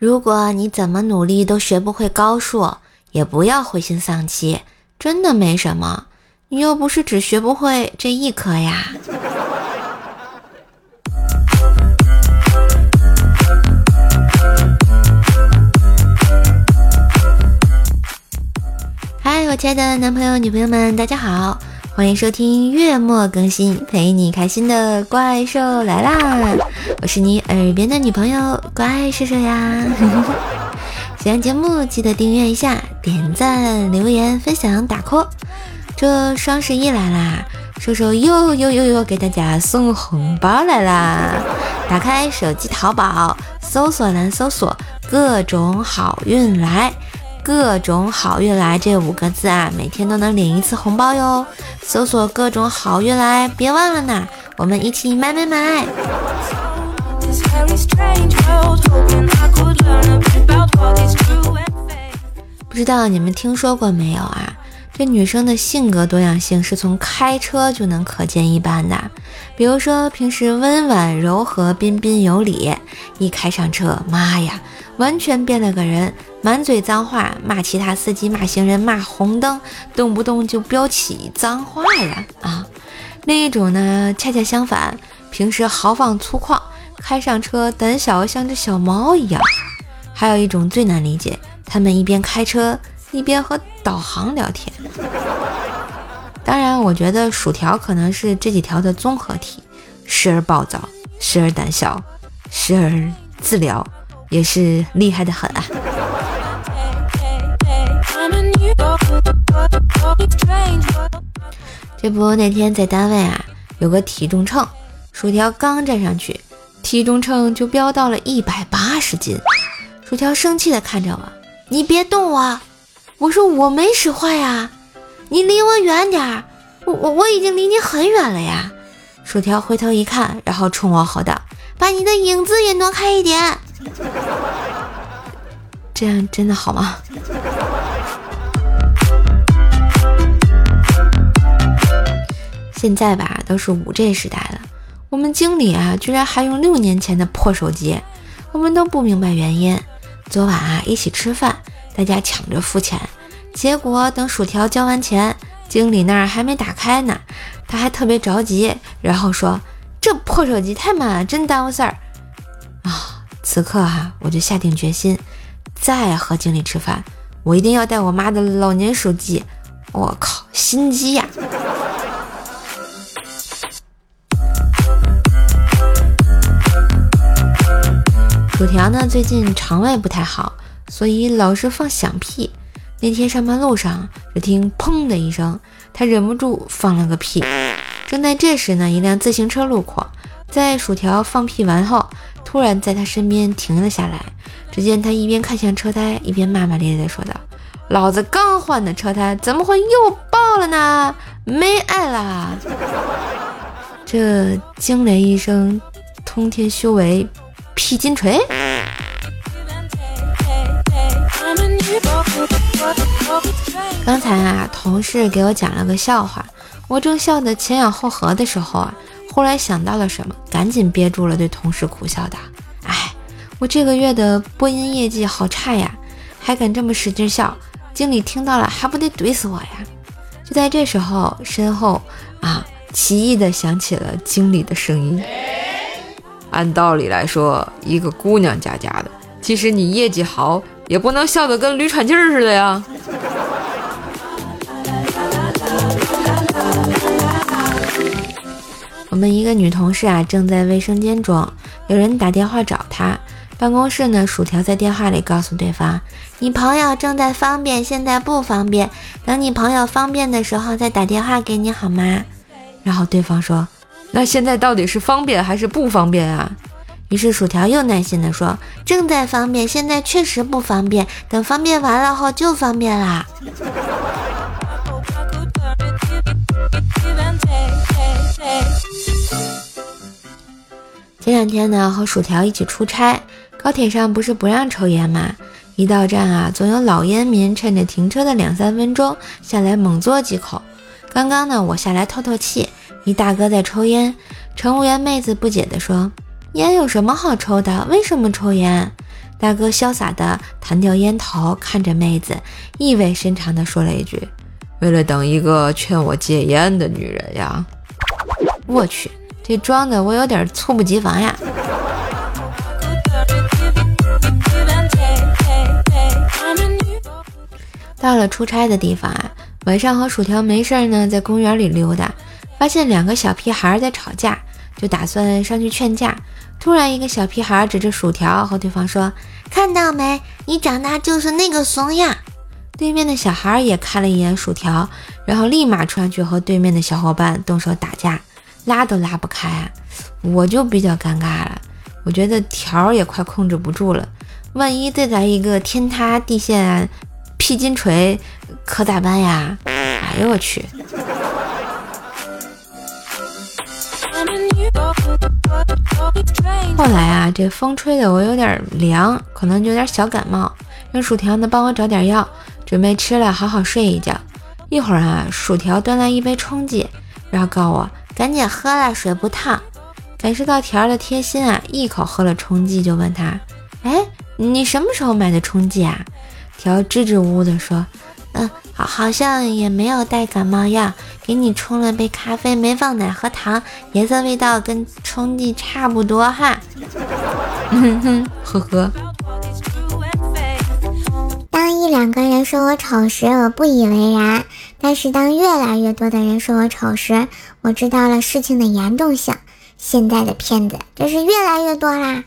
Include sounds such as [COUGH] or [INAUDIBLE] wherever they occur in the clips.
如果你怎么努力都学不会高数，也不要灰心丧气，真的没什么。你又不是只学不会这一科呀。嗨，我亲爱的男朋友、女朋友们，大家好，欢迎收听月末更新，陪你开心的怪兽来啦！我是你耳边的女朋友乖叔叔呀。[LAUGHS] 喜欢节目记得订阅一下，点赞、留言、分享、打 call。这双十一来啦，叔叔又又又又给大家送红包来啦！打开手机淘宝，搜索栏搜索“各种好运来”。各种好运来这五个字啊，每天都能领一次红包哟！搜索各种好运来，别忘了呢，我们一起买买买！不知道你们听说过没有啊？这女生的性格多样性是从开车就能可见一斑的。比如说平时温婉柔和、彬彬有礼，一开上车，妈呀，完全变了个人。满嘴脏话，骂其他司机，骂行人，骂红灯，动不动就飙起脏话呀！啊，另一种呢，恰恰相反，平时豪放粗犷，开上车胆小像只小猫一样。还有一种最难理解，他们一边开车一边和导航聊天。当然，我觉得薯条可能是这几条的综合体，时而暴躁，时而胆小，时而自聊，也是厉害的很啊！这不，那天在单位啊，有个体重秤，薯条刚站上去，体重秤就飙到了一百八十斤。薯条生气的看着我：“你别动我！”我说：“我没使坏呀，你离我远点儿，我我我已经离你很远了呀。”薯条回头一看，然后冲我吼道：“把你的影子也挪开一点。[LAUGHS] ”这样真的好吗？现在吧，都是五 G 时代了，我们经理啊，居然还用六年前的破手机，我们都不明白原因。昨晚啊，一起吃饭，大家抢着付钱，结果等薯条交完钱，经理那儿还没打开呢，他还特别着急，然后说：“这破手机太慢了，真耽误事儿啊！”此刻哈，我就下定决心，再和经理吃饭，我一定要带我妈的老年手机。我靠，心机呀！薯条呢，最近肠胃不太好，所以老是放响屁。那天上班路上，只听砰的一声，他忍不住放了个屁。正在这时呢，一辆自行车路过，在薯条放屁完后，突然在他身边停了下来。只见他一边看向车胎，一边骂骂咧咧地说道：“老子刚换的车胎，怎么会又爆了呢？没爱了！”这惊雷一声，通天修为。劈金锤！刚才啊，同事给我讲了个笑话，我正笑得前仰后合的时候啊，忽然想到了什么，赶紧憋住了，对同事苦笑道：“哎，我这个月的播音业绩好差呀，还敢这么使劲笑，经理听到了还不得怼死我呀！”就在这时候，身后啊，奇异的响起了经理的声音。按道理来说，一个姑娘家家的，即使你业绩好，也不能笑得跟驴喘气儿似的呀。[LAUGHS] 我们一个女同事啊，正在卫生间中，有人打电话找她。办公室呢，薯条在电话里告诉对方：“你朋友正在方便，现在不方便，等你朋友方便的时候再打电话给你好吗？”然后对方说。那现在到底是方便还是不方便啊？于是薯条又耐心地说：“正在方便，现在确实不方便，等方便完了后就方便啦。”前两天呢，和薯条一起出差，高铁上不是不让抽烟吗？一到站啊，总有老烟民趁着停车的两三分钟下来猛嘬几口。刚刚呢，我下来透透气。一大哥在抽烟，乘务员妹子不解地说：“烟有什么好抽的？为什么抽烟？”大哥潇洒的弹掉烟头，看着妹子，意味深长的说了一句：“为了等一个劝我戒烟的女人呀。”我去，这装的我有点猝不及防呀。到了出差的地方啊，晚上和薯条没事儿呢，在公园里溜达，发现两个小屁孩在吵架，就打算上去劝架。突然，一个小屁孩指着薯条和对方说：“看到没？你长大就是那个怂样。”对面的小孩也看了一眼薯条，然后立马冲上去和对面的小伙伴动手打架，拉都拉不开啊！我就比较尴尬了，我觉得条也快控制不住了，万一再来一个天塌地陷。劈金锤可咋办呀？哎呦我去！后来啊，这风吹的我有点凉，可能有点小感冒，让薯条呢帮我找点药，准备吃了好好睡一觉。一会儿啊，薯条端来一杯冲剂，然后告诉我赶紧喝了，水不烫。感受到条儿的贴心啊，一口喝了冲剂，就问他：哎，你什么时候买的冲剂啊？条支支吾吾地说：“嗯，好，好像也没有带感冒药，给你冲了杯咖啡，没放奶和糖，颜色味道跟冲剂差不多哈。[LAUGHS] ”，呵呵。当一两个人说我丑时，我不以为然；但是当越来越多的人说我丑时，我知道了事情的严重性。现在的骗子真是越来越多啦！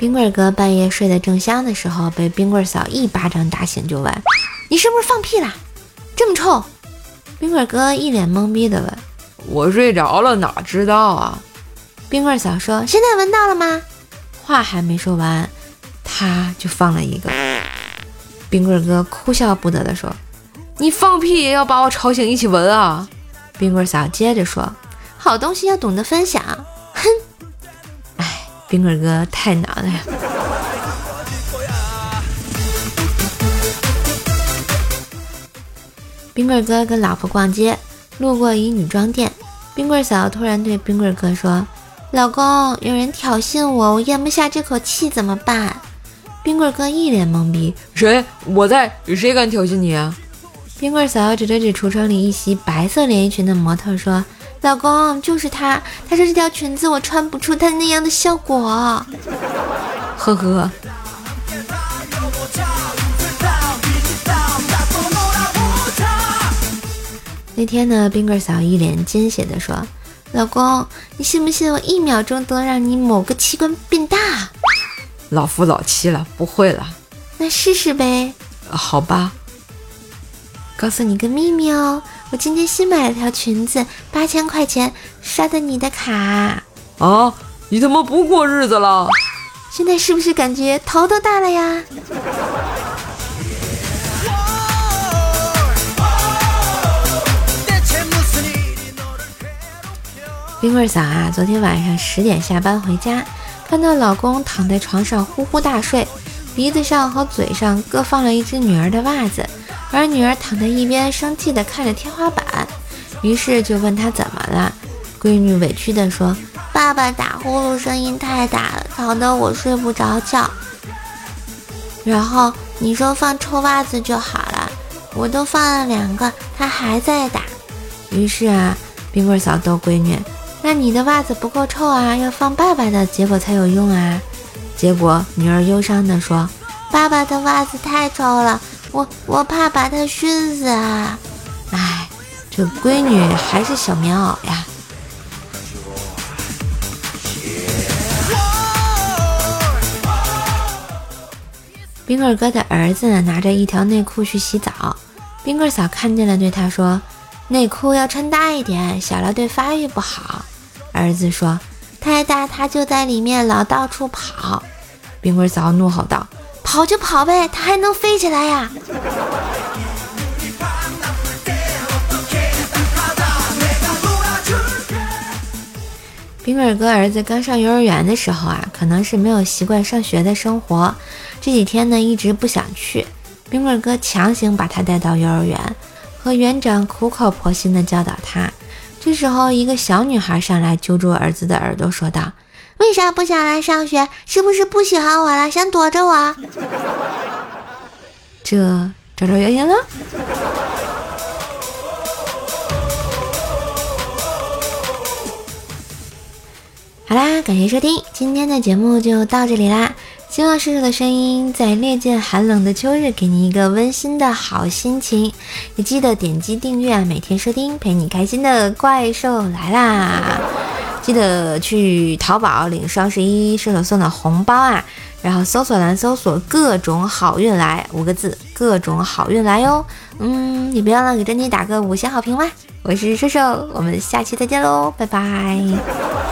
冰棍哥半夜睡得正香的时候，被冰棍嫂一巴掌打醒，就问：“你是不是放屁啦？这么臭？”冰棍哥一脸懵逼的问：“我睡着了，哪知道啊？”冰棍嫂说：“现在闻到了吗？”话还没说完，他就放了一个。冰棍哥哭笑不得的说：“你放屁也要把我吵醒一起闻啊？”冰棍嫂接着说：“好东西要懂得分享。”哼。冰棍哥太难了呀！冰棍哥跟老婆逛街，路过一女装店，冰棍嫂突然对冰棍哥说：“老公，有人挑衅我，我咽不下这口气，怎么办？”冰棍哥一脸懵逼：“谁？我在，谁敢挑衅你啊？”冰棍嫂指了指橱窗里一袭白色连衣裙的模特说。老公就是他，他说这条裙子我穿不出他那样的效果，呵呵。那天呢，冰棍嫂一脸惊喜的说：“老公，你信不信我一秒钟都能让你某个器官变大？”老夫老妻了，不会了。那试试呗。好吧。告诉你个秘密哦。我今天新买了条裙子，八千块钱刷的你的卡啊！你他妈不过日子了？现在是不是感觉头都大了呀？冰棍嫂啊，昨天晚上十点下班回家，看到老公躺在床上呼呼大睡，鼻子上和嘴上各放了一只女儿的袜子。而女儿躺在一边，生气地看着天花板，于是就问她怎么了。闺女委屈地说：“爸爸打呼噜声音太大了，吵得我睡不着觉。然后你说放臭袜子就好了，我都放了两个，他还在打。于是啊，冰棍嫂逗闺女：那你的袜子不够臭啊，要放爸爸的，结果才有用啊。结果女儿忧伤地说：爸爸的袜子太臭了。”我我怕把他熏死啊！哎，这闺女还是小棉袄呀。冰棍哥的儿子，拿着一条内裤去洗澡，冰棍嫂看见了，对他说：“内裤要穿大一点，小了对发育不好。”儿子说：“太大，他就在里面老到处跑。”冰棍嫂怒吼道。跑就跑呗，它还能飞起来呀！冰棍哥儿子刚上幼儿园的时候啊，可能是没有习惯上学的生活，这几天呢一直不想去，冰棍哥强行把他带到幼儿园，和园长苦口婆心的教导他。这时候，一个小女孩上来揪住儿子的耳朵，说道：“为啥不想来上学？是不是不喜欢我了，想躲着我？” [LAUGHS] 这找找原因了。好啦，感谢收听，今天的节目就到这里啦。希望叔叔的声音在烈焰寒冷的秋日给你一个温馨的好心情，也记得点击订阅，每天收听陪你开心的怪兽来啦！记得去淘宝领双十一射手送的红包啊，然后搜索栏搜索“各种好运来”五个字，各种好运来哟。嗯，也别忘了给珍妮打个五星好评哇！我是射手，我们下期再见喽，拜拜。